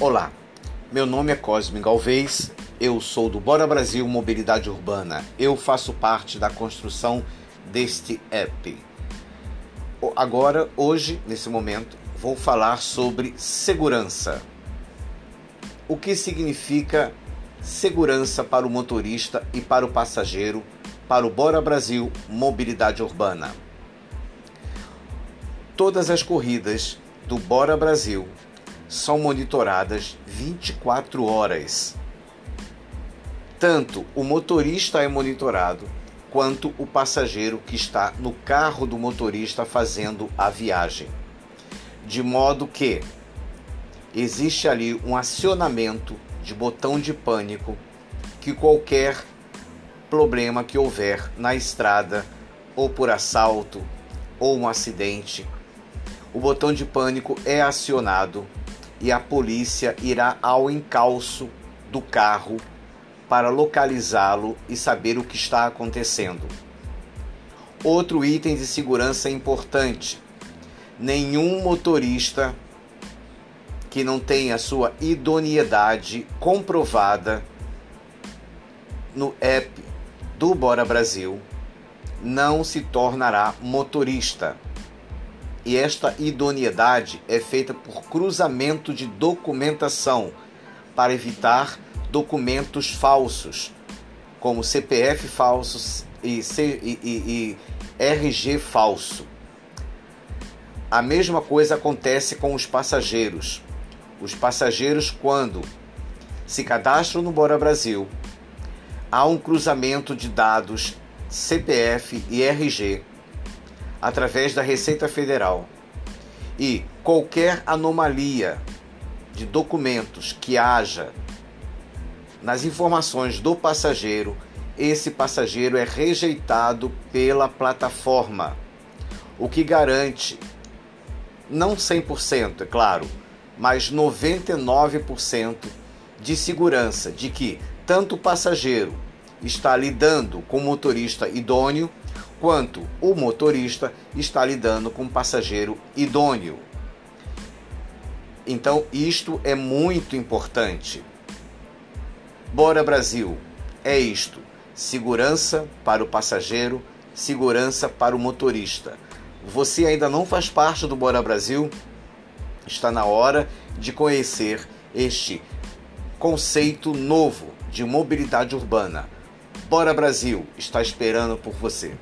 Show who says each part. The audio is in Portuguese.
Speaker 1: Olá, meu nome é Cosme Galvez, eu sou do Bora Brasil Mobilidade Urbana. Eu faço parte da construção deste app. Agora, hoje, nesse momento, vou falar sobre segurança. O que significa segurança para o motorista e para o passageiro para o Bora Brasil Mobilidade Urbana? Todas as corridas do Bora Brasil são monitoradas 24 horas. Tanto o motorista é monitorado, quanto o passageiro que está no carro do motorista fazendo a viagem. De modo que existe ali um acionamento de botão de pânico que qualquer problema que houver na estrada, ou por assalto, ou um acidente, o botão de pânico é acionado e a polícia irá ao encalço do carro para localizá-lo e saber o que está acontecendo. Outro item de segurança importante: nenhum motorista que não tenha sua idoneidade comprovada no app do Bora Brasil não se tornará motorista e esta idoneidade é feita por cruzamento de documentação para evitar documentos falsos, como CPF falsos e, e, e, e RG falso. A mesma coisa acontece com os passageiros. Os passageiros, quando se cadastram no Bora Brasil, há um cruzamento de dados CPF e RG através da Receita Federal. E qualquer anomalia de documentos que haja nas informações do passageiro, esse passageiro é rejeitado pela plataforma, o que garante não 100%, é claro, mas 99% de segurança de que tanto o passageiro está lidando com o motorista idôneo quanto o motorista está lidando com um passageiro idôneo. Então, isto é muito importante. Bora Brasil, é isto: segurança para o passageiro, segurança para o motorista. Você ainda não faz parte do Bora Brasil? Está na hora de conhecer este conceito novo de mobilidade urbana. Bora Brasil está esperando por você.